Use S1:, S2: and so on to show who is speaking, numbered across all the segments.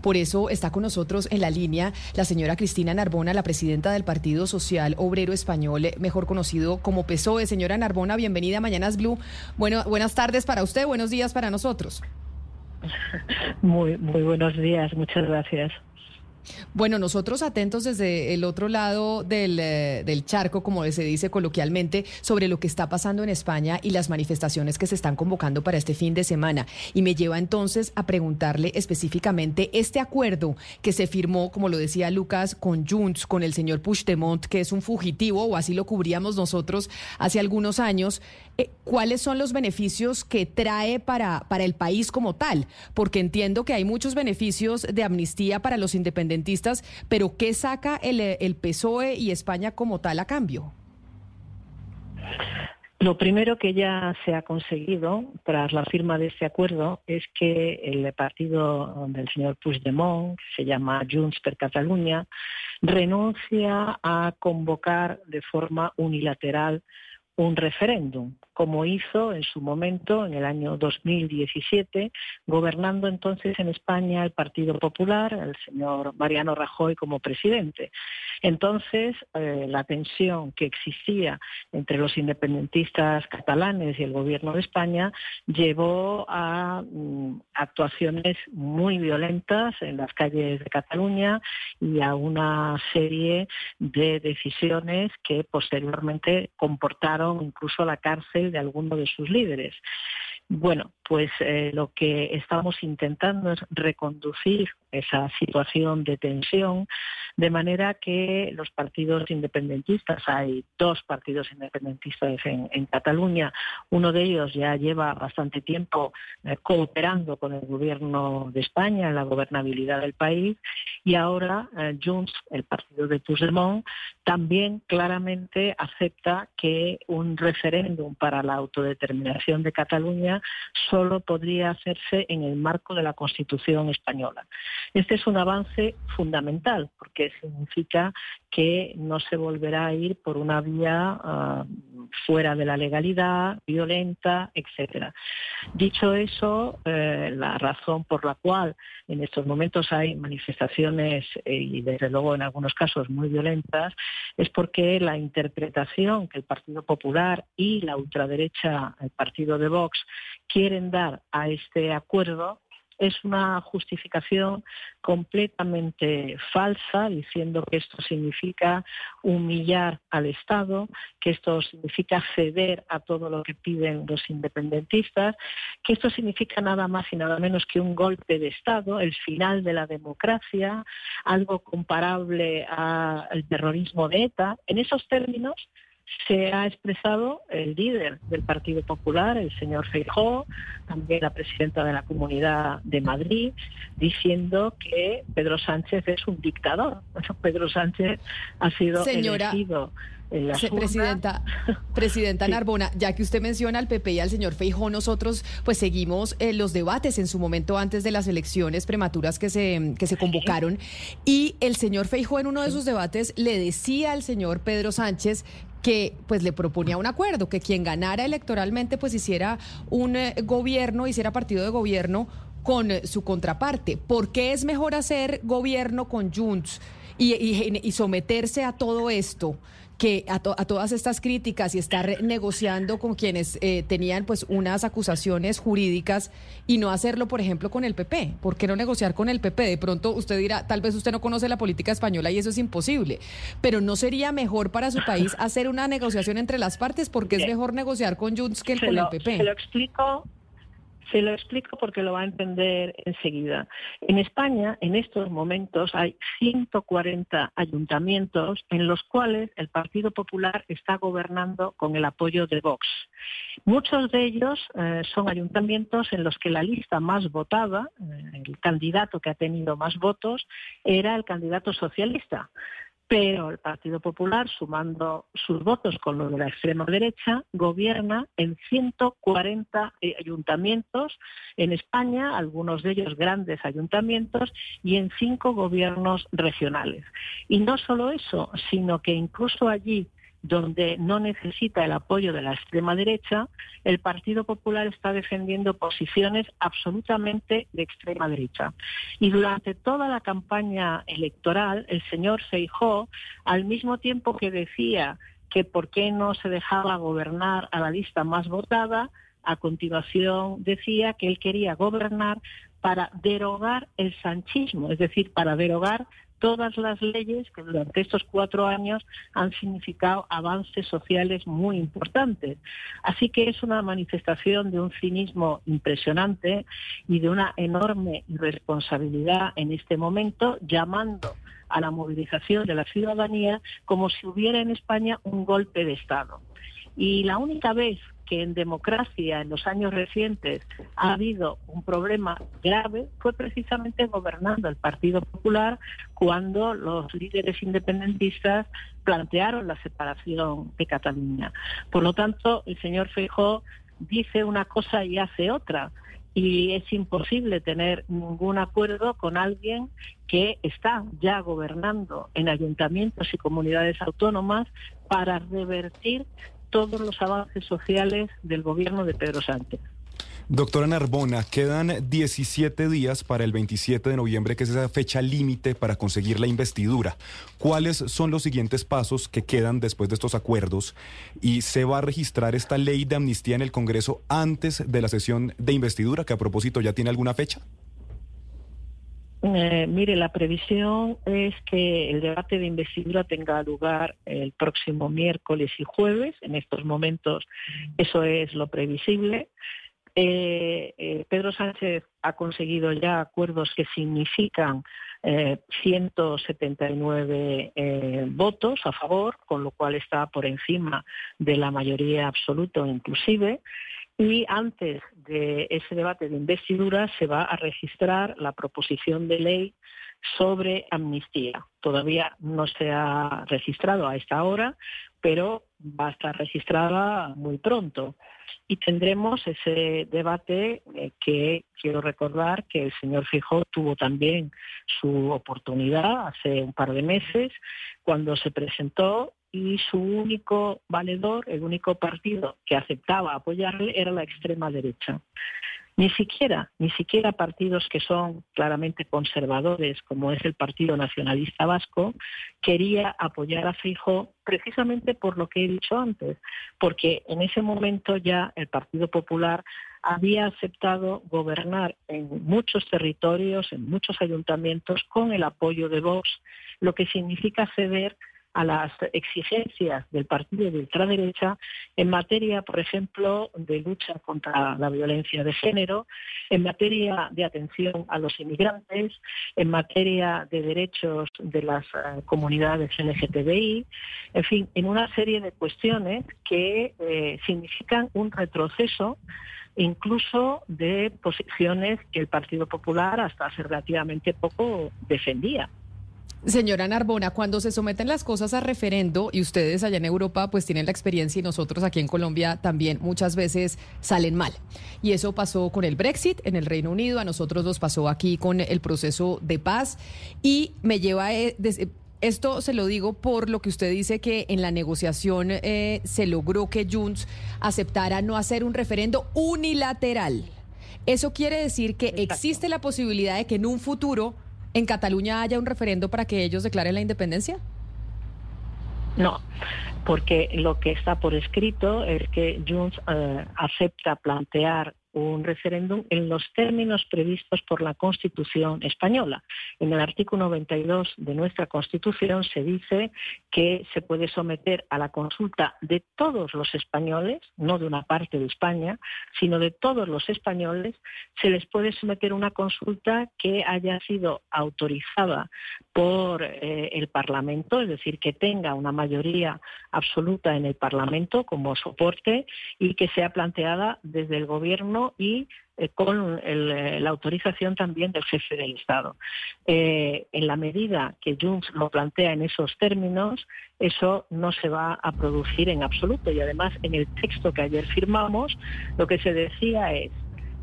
S1: Por eso está con nosotros en la línea la señora Cristina Narbona, la presidenta del Partido Social Obrero Español, mejor conocido como PSOE. Señora Narbona, bienvenida a Mañanas Blue. Bueno, buenas tardes para usted, buenos días para nosotros.
S2: Muy, muy buenos días, muchas gracias.
S1: Bueno, nosotros atentos desde el otro lado del, eh, del, charco, como se dice coloquialmente, sobre lo que está pasando en España y las manifestaciones que se están convocando para este fin de semana. Y me lleva entonces a preguntarle específicamente este acuerdo que se firmó, como lo decía Lucas, con Junts, con el señor Puigdemont, que es un fugitivo, o así lo cubríamos nosotros hace algunos años. Eh, ¿Cuáles son los beneficios que trae para, para el país como tal? Porque entiendo que hay muchos beneficios de amnistía para los independientes pero ¿qué saca el, el PSOE y España como tal a cambio?
S2: Lo primero que ya se ha conseguido tras la firma de este acuerdo es que el partido del señor Puigdemont, que se llama Junts per Catalunya, renuncia a convocar de forma unilateral un referéndum como hizo en su momento, en el año 2017, gobernando entonces en España el Partido Popular, el señor Mariano Rajoy como presidente. Entonces, eh, la tensión que existía entre los independentistas catalanes y el gobierno de España llevó a mm, actuaciones muy violentas en las calles de Cataluña y a una serie de decisiones que posteriormente comportaron incluso la cárcel de alguno de sus líderes. Bueno, pues eh, lo que estamos intentando es reconducir esa situación de tensión de manera que los partidos independentistas, hay dos partidos independentistas en, Cataluña, uno de ellos ya lleva bastante tiempo eh, cooperando con el gobierno de España en la gobernabilidad del país y ahora eh, Junts, el partido de Puigdemont, también claramente acepta que un referéndum para la autodeterminación de Cataluña solo podría hacerse en el marco de la Constitución española. Este es un avance fundamental porque significa que no se volverá a ir por una vía ah, fuera de la legalidad, violenta, etcétera. Dicho eso, eh, la razón por la cual en estos momentos hay manifestaciones eh, y desde luego en algunos casos muy violentas es porque la interpretación que el Partido Popular y la ultraderecha, el partido de Vox, quieren dar a este acuerdo es una justificación completamente falsa, diciendo que esto significa humillar al Estado, que esto significa ceder a todo lo que piden los independentistas, que esto significa nada más y nada menos que un golpe de Estado, el final de la democracia, algo comparable al terrorismo de ETA. En esos términos, se ha expresado el líder del Partido Popular, el señor Feijóo, también la presidenta de la Comunidad de Madrid, diciendo que Pedro Sánchez es un dictador. Pedro Sánchez ha sido elegido
S1: Presidenta, Presidenta Narbona, ya que usted menciona al PP y al señor Feijó, nosotros pues seguimos eh, los debates en su momento antes de las elecciones prematuras que se, que se convocaron. Y el señor Feijó en uno de esos debates le decía al señor Pedro Sánchez que pues le proponía un acuerdo, que quien ganara electoralmente pues hiciera un eh, gobierno, hiciera partido de gobierno con su contraparte. ¿Por qué es mejor hacer gobierno con Junts y someterse a todo esto? Que a, todas estas críticas y estar negociando con quienes eh, tenían pues unas acusaciones jurídicas y no hacerlo, por ejemplo, con el PP. ¿Por qué no negociar con el PP? De pronto usted dirá, tal vez usted no conoce la política española y eso es imposible, pero ¿no sería mejor para su país hacer una negociación entre las partes? porque es mejor negociar con Junts que con el PP?
S2: Se lo explico se lo explico porque lo va a entender enseguida. En España, en estos momentos, hay 140 ayuntamientos en los cuales el Partido Popular está gobernando con el apoyo de Vox. Muchos de ellos eh, son ayuntamientos en los que la lista más votada, eh, el candidato que ha tenido más votos, era el candidato socialista pero el Partido Popular, sumando sus votos con los de la extrema derecha, gobierna en 140 eh, ayuntamientos en España, algunos de ellos grandes ayuntamientos, y en cinco gobiernos regionales. Y no solo eso, sino que incluso allí donde no necesita el apoyo de la extrema derecha, el Partido Popular está defendiendo posiciones absolutamente de extrema derecha. Y durante toda la campaña electoral, el señor Feijó, al mismo tiempo que decía que por qué no se dejaba gobernar a la lista más votada, a continuación decía que él quería gobernar para derogar el sanchismo, es decir, para derogar todas las leyes que durante estos cuatro años han significado avances sociales muy importantes. Así que es una manifestación de un cinismo impresionante y de una enorme irresponsabilidad en este momento, llamando a la movilización de la ciudadanía como si hubiera en España un golpe de Estado. Y la única vez que en democracia en los años recientes ha habido un problema grave fue precisamente gobernando el Partido Popular cuando los líderes independentistas plantearon la separación de Cataluña. Por lo tanto, el señor Feijó dice una cosa y hace otra y es imposible tener ningún acuerdo con alguien que está ya gobernando en ayuntamientos y comunidades autónomas para revertir todos los avances sociales del gobierno de Pedro Sánchez.
S3: Doctora Narbona, quedan 17 días para el 27 de noviembre, que es esa fecha límite para conseguir la investidura. ¿Cuáles son los siguientes pasos que quedan después de estos acuerdos? ¿Y se va a registrar esta ley de amnistía en el Congreso antes de la sesión de investidura, que a propósito ya tiene alguna fecha?
S2: Eh, mire, la previsión es que el debate de investidura tenga lugar el próximo miércoles y jueves. En estos momentos eso es lo previsible. Eh, eh, Pedro Sánchez ha conseguido ya acuerdos que significan 179 votos a favor, con lo cual está por encima de la mayoría absoluta inclusive. Y antes de ese debate de investidura se va a registrar la proposición de ley sobre amnistía. Todavía no se ha registrado a esta hora, pero va a estar registrada muy pronto. Y tendremos ese debate eh, que quiero recordar que el señor Fijó tuvo también su oportunidad hace un par de meses cuando se presentó y su único valedor, el único partido que aceptaba apoyarle era la extrema derecha. Ni siquiera, ni siquiera partidos que son claramente conservadores, como es el Partido Nacionalista Vasco, quería apoyar a Fijo precisamente por lo que he dicho antes, porque en ese momento ya el Partido Popular había aceptado gobernar en muchos territorios, en muchos ayuntamientos, con el apoyo de Vox, lo que significa ceder a las exigencias del partido de ultraderecha en materia, por ejemplo, de lucha contra la violencia de género, en materia de atención a los inmigrantes, en materia de derechos de las eh, comunidades LGTBI, en fin, en una serie de cuestiones que eh, significan un retroceso incluso de posiciones que el Partido Popular hasta hace relativamente poco defendía.
S1: Señora Narbona, cuando se someten las cosas a referendo y ustedes allá en Europa pues tienen la experiencia y nosotros aquí en Colombia también muchas veces salen mal. Y eso pasó con el Brexit en el Reino Unido, a nosotros nos pasó aquí con el proceso de paz y me lleva... A, eh, esto se lo digo por lo que usted dice que en la negociación eh, se logró que Junts aceptara no hacer un referendo unilateral. Eso quiere decir que existe la posibilidad de que en un futuro en Cataluña haya un referendo para que ellos declaren la independencia?
S2: No, porque lo que está por escrito es que Junts eh, acepta plantear un referéndum en los términos previstos por la Constitución española. En el artículo 92 de nuestra Constitución se dice que se puede someter a la consulta de todos los españoles, no de una parte de España, sino de todos los españoles, se les puede someter una consulta que haya sido autorizada por eh, el Parlamento, es decir, que tenga una mayoría absoluta en el Parlamento como soporte y que sea planteada desde el Gobierno y eh, con eh, la autorización también del jefe del Estado. Eh, en la medida que Junts lo plantea en esos términos, eso no se va a producir en absoluto. Y además, en el texto que ayer firmamos, lo que se decía es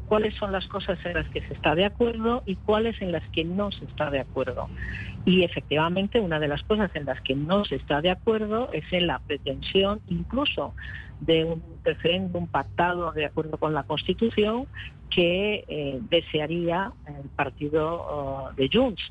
S2: cuáles son las cosas en las que se está de acuerdo y cuáles en las que no se está de acuerdo. Y efectivamente una de las cosas en las que no se está de acuerdo es en la pretensión incluso de un referéndum pactado de acuerdo con la Constitución que eh, desearía el partido oh, de Junts.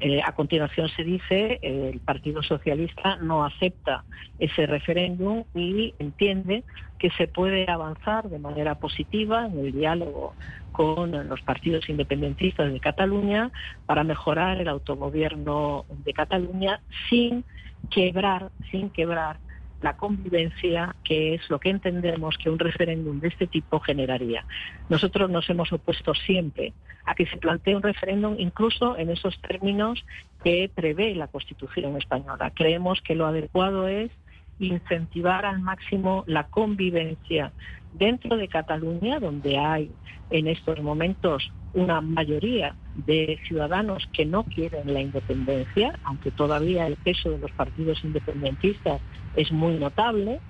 S2: Eh, a continuación se dice eh, el Partido Socialista no acepta ese referéndum y entiende que se puede avanzar de manera positiva en el diálogo con los partidos independentistas de Cataluña para mejorar el autogobierno de Cataluña sin quebrar, sin quebrar la convivencia, que es lo que entendemos que un referéndum de este tipo generaría. Nosotros nos hemos opuesto siempre a que se plantee un referéndum incluso en esos términos que prevé la Constitución española. Creemos que lo adecuado es incentivar al máximo la convivencia dentro de Cataluña, donde hay en estos momentos una mayoría de ciudadanos que no quieren la independencia, aunque todavía el peso de los partidos independentistas es muy notable,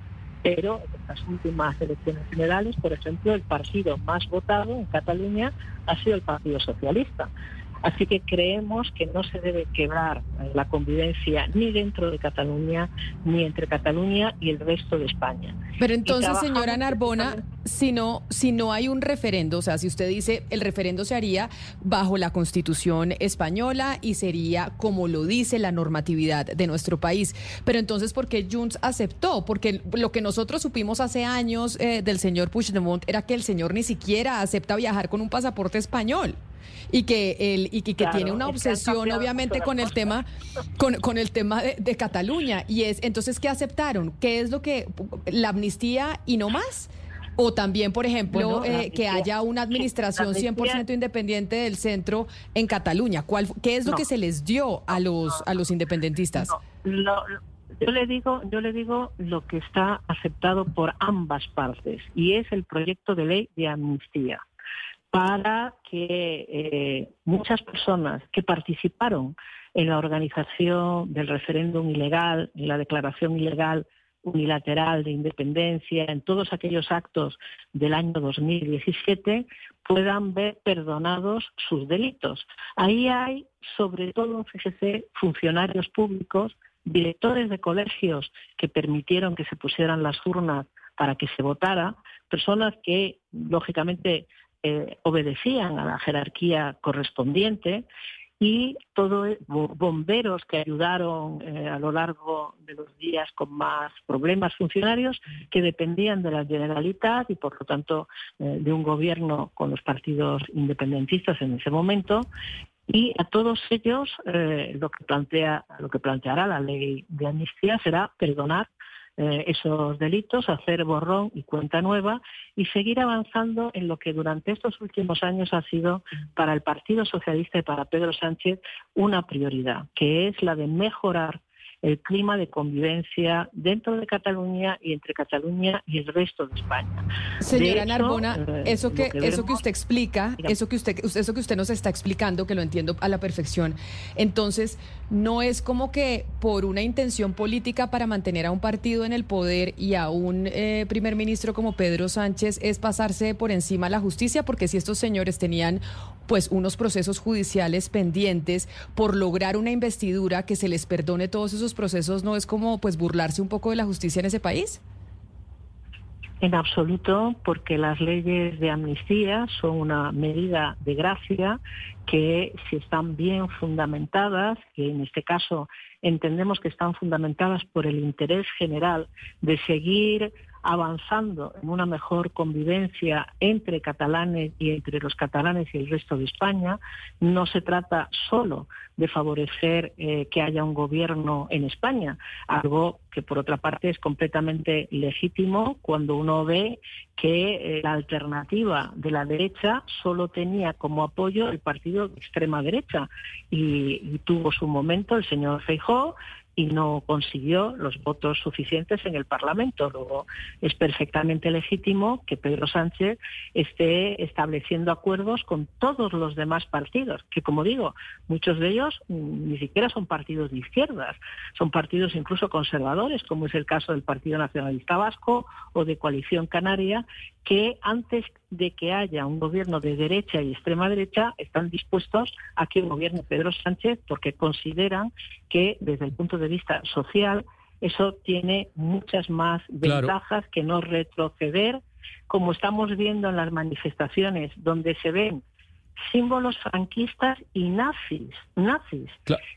S2: pero en las últimas elecciones generales, por ejemplo, el partido más votado en Cataluña ha sido el Partido Socialista. Así que creemos que no se debe quebrar la convivencia ni dentro de Cataluña ni entre Cataluña y el resto de España.
S1: Pero entonces, señora Narbona, si no, si no hay un referendo, o sea, si usted dice el referendo se haría bajo la Constitución española y sería como lo dice la normatividad de nuestro país, pero entonces ¿por qué Junts aceptó? Porque lo que nosotros supimos hace años eh, del señor Puigdemont era que el señor ni siquiera acepta viajar con un pasaporte español y que él y que, tiene una obsesión obviamente con el tema con, con el tema de, Cataluña. Y es entonces qué aceptaron qué es lo que la amnistía y no más o también, por ejemplo, eh, que haya una administración 100% independiente del centro en Cataluña. ¿Cuál, ¿Qué es lo que se les dio a los, a los independentistas?
S2: yo le digo, yo le digo lo que está aceptado por ambas partes y es el proyecto de ley de amnistía para que eh, muchas personas que participaron en la organización del referéndum ilegal, en la declaración ilegal unilateral de independencia, en todos aquellos actos del año 2017, puedan ver perdonados sus delitos. Ahí hay, sobre todo, fíjese, funcionarios públicos, directores de colegios que permitieron que se pusieran las urnas para que se votara, personas que, lógicamente, eh, obedecían a la jerarquía correspondiente y todos bomberos que ayudaron eh, a lo largo de los días con más problemas funcionarios que dependían de la Generalitat y por lo tanto eh, de un gobierno con los partidos independentistas en ese momento. Y a todos ellos lo que plantea lo que planteará la ley de amnistía será perdonar eh, esos delitos, hacer borrón y cuenta nueva y seguir avanzando en lo que durante estos últimos años ha sido para el Partido Socialista y para Pedro Sánchez una prioridad, que es la de mejorar el clima de convivencia dentro de Cataluña y entre Cataluña y el resto de España.
S1: Señora Narbona, eh, eso que, eso que usted explica, eso que usted, eso que usted nos está explicando, que lo entiendo a la perfección, entonces no es como que por una intención política para mantener a un partido en el poder y a un eh, primer ministro como Pedro Sánchez es pasarse por encima la justicia, porque si estos señores tenían pues unos procesos judiciales pendientes por lograr una investidura que se les perdone todos esos procesos, ¿no es como pues burlarse un poco de la justicia en ese país?
S2: En absoluto, porque las leyes de amnistía son una medida de gracia que si están bien fundamentadas, que en este caso entendemos que están fundamentadas por el interés general de seguir avanzando en una mejor convivencia entre catalanes y entre los catalanes y el resto de España. No se trata solo de favorecer eh, que haya un gobierno en España, algo que por otra parte es completamente legítimo cuando uno ve que eh, la alternativa de la derecha solo tenía como apoyo el partido de extrema derecha y, y tuvo su momento el señor Feijó y no consiguió los votos suficientes en el Parlamento. Luego es perfectamente legítimo que Pedro Sánchez esté estableciendo acuerdos con todos los demás partidos, que como digo, muchos de ellos ni siquiera son partidos de izquierdas, son partidos incluso conservadores, como es el caso del Partido Nacionalista Vasco o de Coalición Canaria, que antes de que haya un gobierno de derecha y extrema derecha, están dispuestos a que gobierne Pedro Sánchez porque consideran que desde el punto de vista social eso tiene muchas más ventajas que no retroceder, como estamos viendo en las manifestaciones donde se ven símbolos franquistas y nazis, nazis,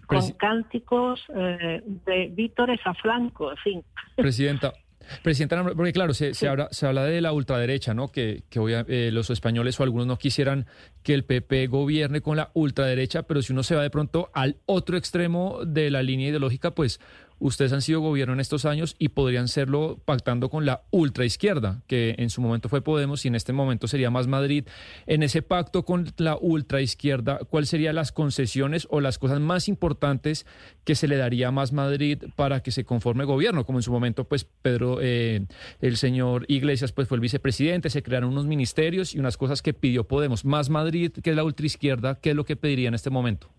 S2: con cánticos eh, de vítores a flanco, en fin.
S4: Presidenta, Presidenta, porque claro, se, se, habla, se habla de la ultraderecha, ¿no? Que, que hoy, eh, los españoles o algunos no quisieran que el PP gobierne con la ultraderecha, pero si uno se va de pronto al otro extremo de la línea ideológica, pues ustedes han sido gobierno en estos años y podrían serlo pactando con la ultraizquierda, que en su momento fue Podemos y en este momento sería más Madrid. En ese pacto con la ultraizquierda, ¿cuáles serían las concesiones o las cosas más importantes que se le daría a más Madrid para que se conforme gobierno? Como en su momento, pues Pedro, eh, el señor Iglesias, pues fue el vicepresidente, se crearon unos ministerios y unas cosas que pidió Podemos. Más Madrid, que es la ultraizquierda, ¿qué es lo que pediría en este momento?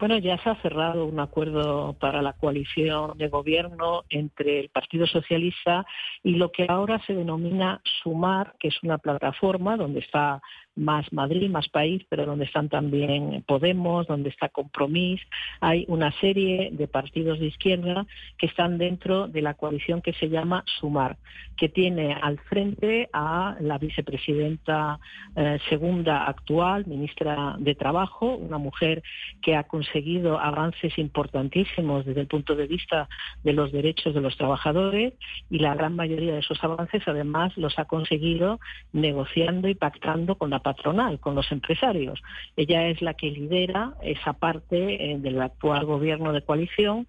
S2: Bueno, ya se ha cerrado un acuerdo para la coalición de gobierno entre el Partido Socialista y lo que ahora se denomina Sumar, que es una plataforma donde está más Madrid, más país, pero donde están también Podemos, donde está Compromís. Hay una serie de partidos de izquierda que están dentro de la coalición que se llama Sumar, que tiene al frente a la vicepresidenta eh, segunda actual, ministra de Trabajo, una mujer que ha conseguido avances importantísimos desde el punto de vista de los derechos de los trabajadores y la gran mayoría de esos avances además los ha conseguido negociando y pactando con la patronal, con los empresarios. Ella es la que lidera esa parte eh, del actual gobierno de coalición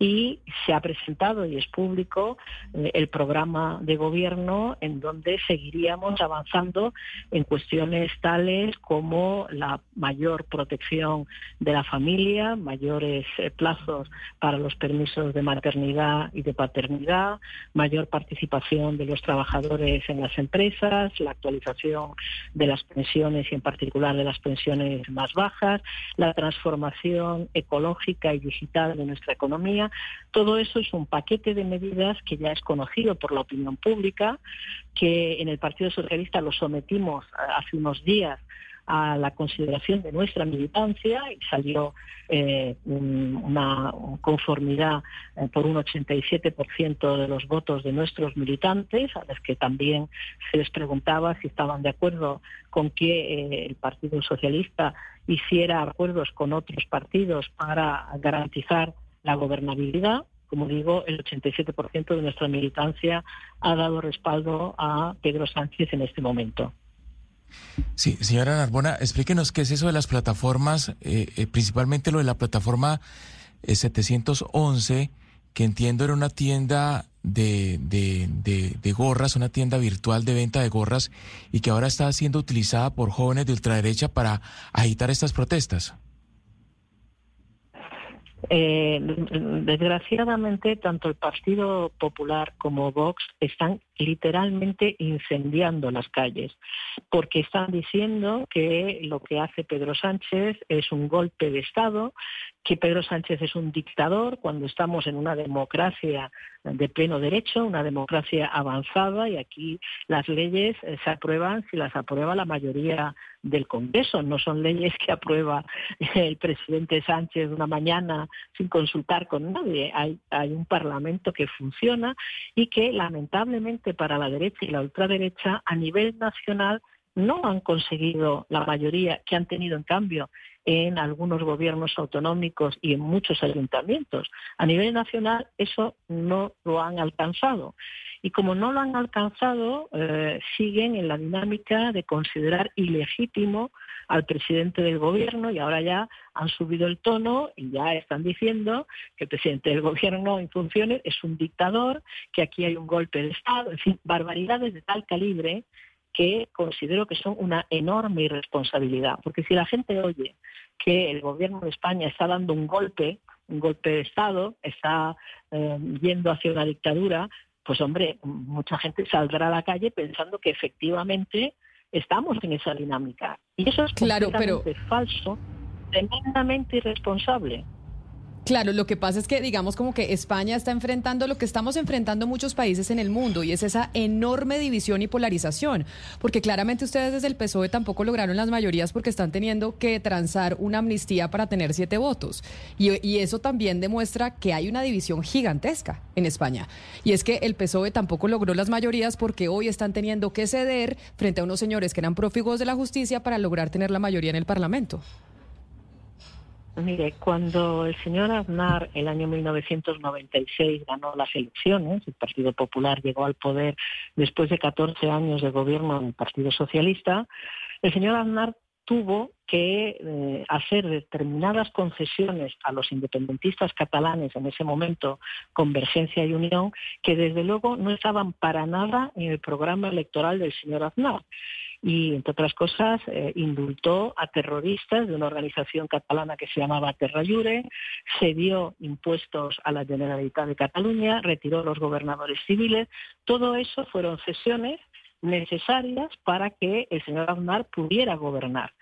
S2: y se ha presentado y es público eh, el programa de gobierno en donde seguiríamos avanzando en cuestiones tales como la mayor protección de la familia, mayores eh, plazos para los permisos de maternidad y de paternidad, mayor participación de los trabajadores en las empresas, la actualización de las pensiones y en particular de las pensiones más bajas, la transformación ecológica y digital de nuestra economía todo eso es un paquete de medidas que ya es conocido por la opinión pública, que en el Partido Socialista lo sometimos hace unos días a la consideración de nuestra militancia y salió eh, una conformidad eh, por un 87% de los votos de nuestros militantes, a los que también se les preguntaba si estaban de acuerdo con que eh, el Partido Socialista hiciera acuerdos con otros partidos para garantizar la gobernabilidad. Como digo, el 87% de nuestra militancia ha dado respaldo a Pedro Sánchez en este momento.
S5: Sí, señora Narbona, explíquenos qué es eso de las plataformas, eh, eh, principalmente lo de la plataforma 711, eh, que entiendo era una tienda de, de, de, gorras, una tienda virtual de venta de gorras, y que ahora está siendo utilizada por jóvenes de ultraderecha para agitar estas protestas.
S2: Eh, desgraciadamente, tanto el Partido Popular como Vox están literalmente incendiando las calles, porque están diciendo que lo que hace Pedro Sánchez es un golpe de Estado, que Pedro Sánchez es un dictador cuando estamos en una democracia de pleno derecho, una democracia avanzada y aquí las leyes eh, se aprueban si las aprueba la mayoría del Congreso, no son leyes que aprueba el presidente Sánchez una mañana sin consultar con nadie. Hay, hay un Parlamento que funciona y que lamentablemente para la derecha y la ultraderecha a nivel nacional no han conseguido la mayoría que han tenido en cambio en algunos gobiernos autonómicos y en muchos ayuntamientos. A nivel nacional eso no lo han alcanzado. Y como no lo han alcanzado, eh, siguen en la dinámica de considerar ilegítimo al presidente del gobierno y ahora ya han subido el tono y ya están diciendo que el presidente del gobierno en funciones es un dictador, que aquí hay un golpe de Estado, en fin, barbaridades de tal calibre que considero que son una enorme irresponsabilidad. Porque si la gente oye que el gobierno de España está dando un golpe, un golpe de Estado, está eh, yendo hacia una dictadura, pues hombre, mucha gente saldrá a la calle pensando que efectivamente estamos en esa dinámica. Y eso es
S1: claro, pero...
S2: falso, tremendamente irresponsable.
S1: Claro, lo que pasa es que digamos como que España está enfrentando lo que estamos enfrentando muchos países en el mundo y es esa enorme división y polarización, porque claramente ustedes desde el PSOE tampoco lograron las mayorías porque están teniendo que transar una amnistía para tener siete votos. Y, eso también demuestra que hay una división gigantesca en España. Y es que el PSOE tampoco logró las mayorías porque hoy están teniendo que ceder frente a unos señores que eran prófugos de la justicia para lograr tener la mayoría en el Parlamento.
S2: Mire, cuando el señor Aznar el año 1996 ganó las elecciones, el Partido Popular llegó al poder después de 14 años de gobierno del Partido Socialista, el señor Aznar tuvo que eh, hacer determinadas concesiones a los independentistas catalanes en ese momento, Convergencia y Unión, que desde luego no estaban para nada en el programa electoral del señor Aznar y, entre otras cosas, eh, indultó a terroristas de una organización catalana que se llamaba Terra Llure, cedió impuestos a la Generalitat de Cataluña, retiró los gobernadores civiles. Todo eso fueron cesiones necesarias para que el señor Aznar pudiera gobernar.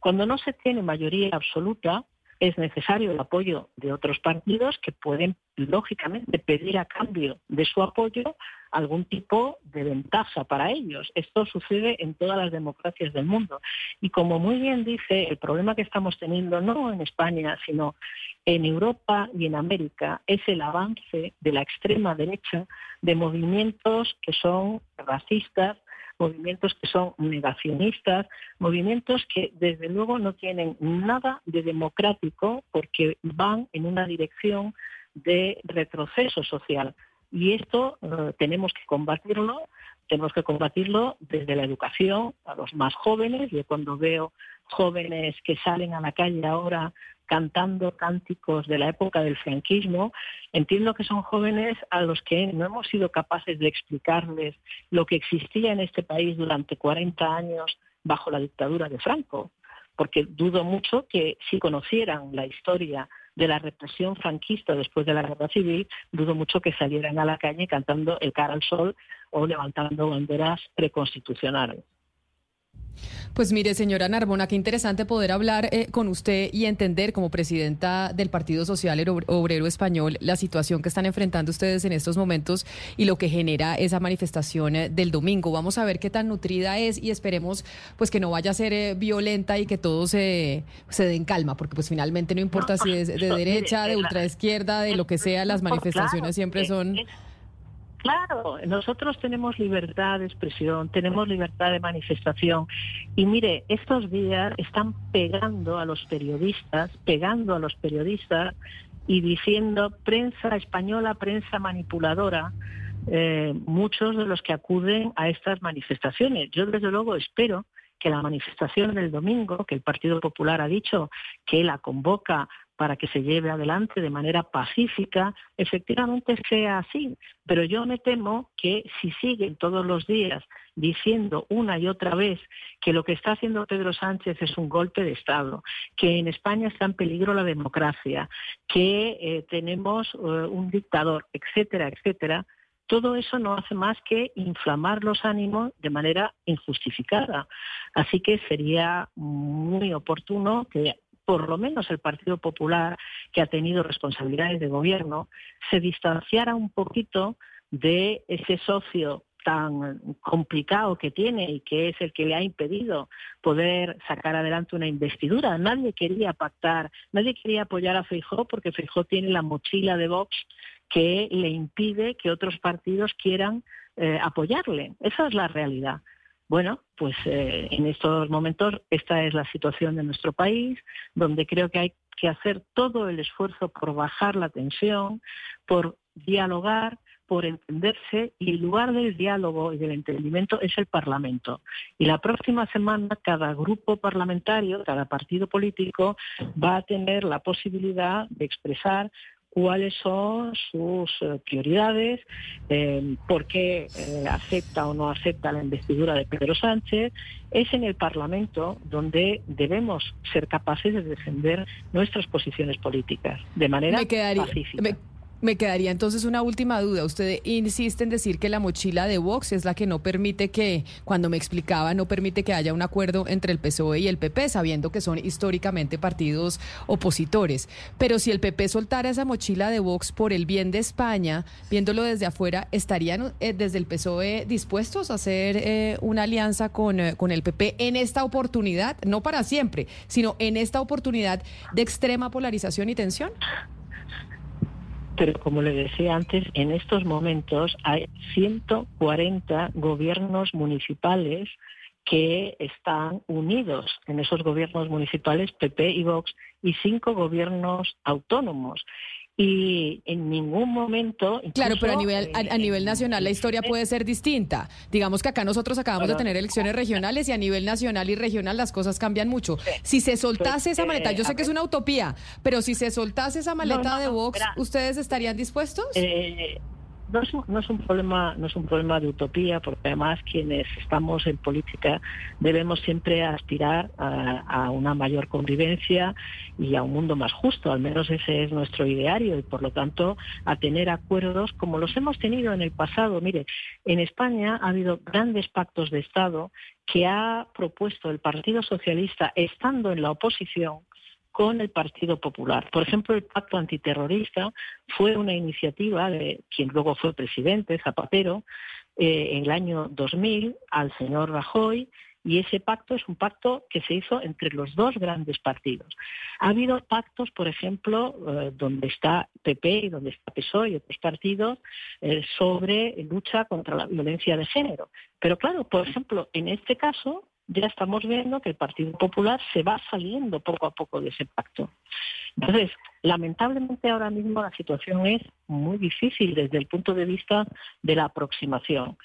S2: Cuando no se tiene mayoría absoluta, es necesario el apoyo de otros partidos que pueden, lógicamente, pedir a cambio de su apoyo algún tipo de ventaja para ellos. Esto sucede en todas las democracias del mundo. Y como muy bien dice, el problema que estamos teniendo no en España, sino en Europa y en América, es el avance de la extrema derecha de movimientos que son racistas, movimientos que son negacionistas, movimientos que desde luego no tienen nada de democrático porque van en una dirección de retroceso social. Y esto eh, tenemos que combatirlo, tenemos que combatirlo desde la educación a los más jóvenes. Yo cuando veo jóvenes que salen a la calle ahora cantando cánticos de la época del franquismo, entiendo que son jóvenes a los que no hemos sido capaces de explicarles lo que existía en este país durante 40 años bajo la dictadura de Franco, porque dudo mucho que si conocieran la historia de la represión franquista después de la guerra civil, dudo mucho que salieran a la calle cantando el cara al sol o levantando banderas preconstitucionales.
S1: Pues mire, señora Narbona, qué interesante poder hablar eh, con usted y entender como presidenta del Partido Social Obrero Español la situación que están enfrentando ustedes en estos momentos y lo que genera esa manifestación eh, del domingo. Vamos a ver qué tan nutrida es y esperemos pues que no vaya a ser eh, violenta y que todo se, se den calma, porque pues finalmente no importa si es de derecha, de ultraizquierda, de lo que sea, las manifestaciones siempre son...
S2: Claro, nosotros tenemos libertad de expresión, tenemos libertad de manifestación. Y mire, estos días están pegando a los periodistas, pegando a los periodistas y diciendo prensa española, prensa manipuladora, eh, muchos de los que acuden a estas manifestaciones. Yo desde luego espero que la manifestación del domingo, que el Partido Popular ha dicho que la convoca para que se lleve adelante de manera pacífica, efectivamente sea así. Pero yo me temo que si siguen todos los días diciendo una y otra vez que lo que está haciendo Pedro Sánchez es un golpe de Estado, que en España está en peligro la democracia, que eh, tenemos eh, un dictador, etcétera, etcétera, todo eso no hace más que inflamar los ánimos de manera injustificada. Así que sería muy oportuno que por lo menos el Partido Popular, que ha tenido responsabilidades de gobierno, se distanciara un poquito de ese socio tan complicado que tiene y que es el que le ha impedido poder sacar adelante una investidura. Nadie quería pactar, nadie quería apoyar a Feijó porque Feijó tiene la mochila de Vox que le impide que otros partidos quieran eh, apoyarle. Esa es la realidad. Bueno, pues eh, en estos momentos esta es la situación de nuestro país, donde creo que hay que hacer todo el esfuerzo por bajar la tensión, por dialogar, por entenderse y el lugar del diálogo y del entendimiento es el Parlamento. Y la próxima semana cada grupo parlamentario, cada partido político va a tener la posibilidad de expresar cuáles son sus eh, prioridades, eh, por qué eh, acepta o no acepta la investidura de Pedro Sánchez. Es en el Parlamento donde debemos ser capaces de defender nuestras posiciones políticas de manera pacífica.
S1: Me quedaría entonces una última duda. Usted insiste en decir que la mochila de Vox es la que no permite que, cuando me explicaba, no permite que haya un acuerdo entre el PSOE y el PP, sabiendo que son históricamente partidos opositores. Pero si el PP soltara esa mochila de Vox por el bien de España, viéndolo desde afuera, ¿estarían eh, desde el PSOE dispuestos a hacer eh, una alianza con, eh, con el PP en esta oportunidad? No para siempre, sino en esta oportunidad de extrema polarización y tensión.
S2: Pero como le decía antes, en estos momentos hay 140 gobiernos municipales que están unidos. En esos gobiernos municipales, PP y Vox, y cinco gobiernos autónomos y en ningún momento...
S1: Claro, pero a nivel, a, nivel nacional la historia puede ser distinta. Digamos que acá nosotros acabamos de tener elecciones regionales y a nivel nacional y regional las cosas cambian mucho. Si se soltase esa maleta, yo sé que es una utopía, pero si se soltase esa maleta de Vox, ¿ustedes estarían dispuestos?
S2: Eh, no es, un, no es un problema no es un problema de utopía porque además quienes estamos en política debemos siempre aspirar a, una mayor convivencia y a un mundo más justo. Al menos ese es nuestro ideario y por lo tanto a tener acuerdos como los hemos tenido en el pasado. Mire en España ha habido grandes pactos de Estado que ha propuesto el Partido Socialista estando en la oposición con el Partido Popular. Por ejemplo, el pacto antiterrorista fue una iniciativa de quien luego fue presidente, Zapatero, eh, en el año 2000 al señor Rajoy y ese pacto es un pacto que se hizo entre los dos grandes partidos. Ha habido pactos, por ejemplo, eh, donde está PP y donde está PSOE y otros partidos, eh, sobre lucha contra la violencia de género. Pero claro, por ejemplo, en este caso ya estamos viendo que el Partido Popular se va saliendo poco a poco de ese pacto. Entonces, lamentablemente ahora mismo la situación es muy difícil desde el punto de vista de la aproximación.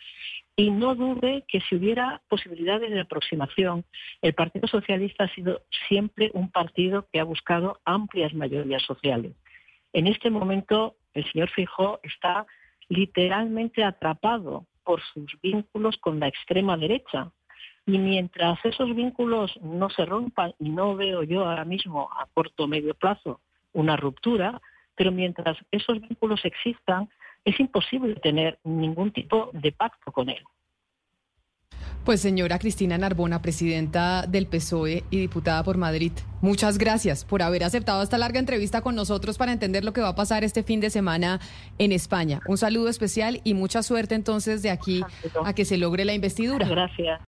S2: Y no dude que si hubiera posibilidades de aproximación, el Partido Socialista ha sido siempre un partido que ha buscado amplias mayorías sociales. En este momento, el señor Fijó está literalmente atrapado por sus vínculos con la extrema derecha, y mientras esos vínculos no se rompan, y no veo yo ahora mismo a corto o medio plazo una ruptura, pero mientras esos vínculos existan, es imposible tener ningún tipo de pacto con él.
S1: Pues señora Cristina Narbona, presidenta del PSOE y diputada por Madrid, muchas gracias por haber aceptado esta larga entrevista con nosotros para entender lo que va a pasar este fin de semana en España. Un saludo especial y mucha suerte entonces de aquí a que se logre la investidura.
S2: Gracias.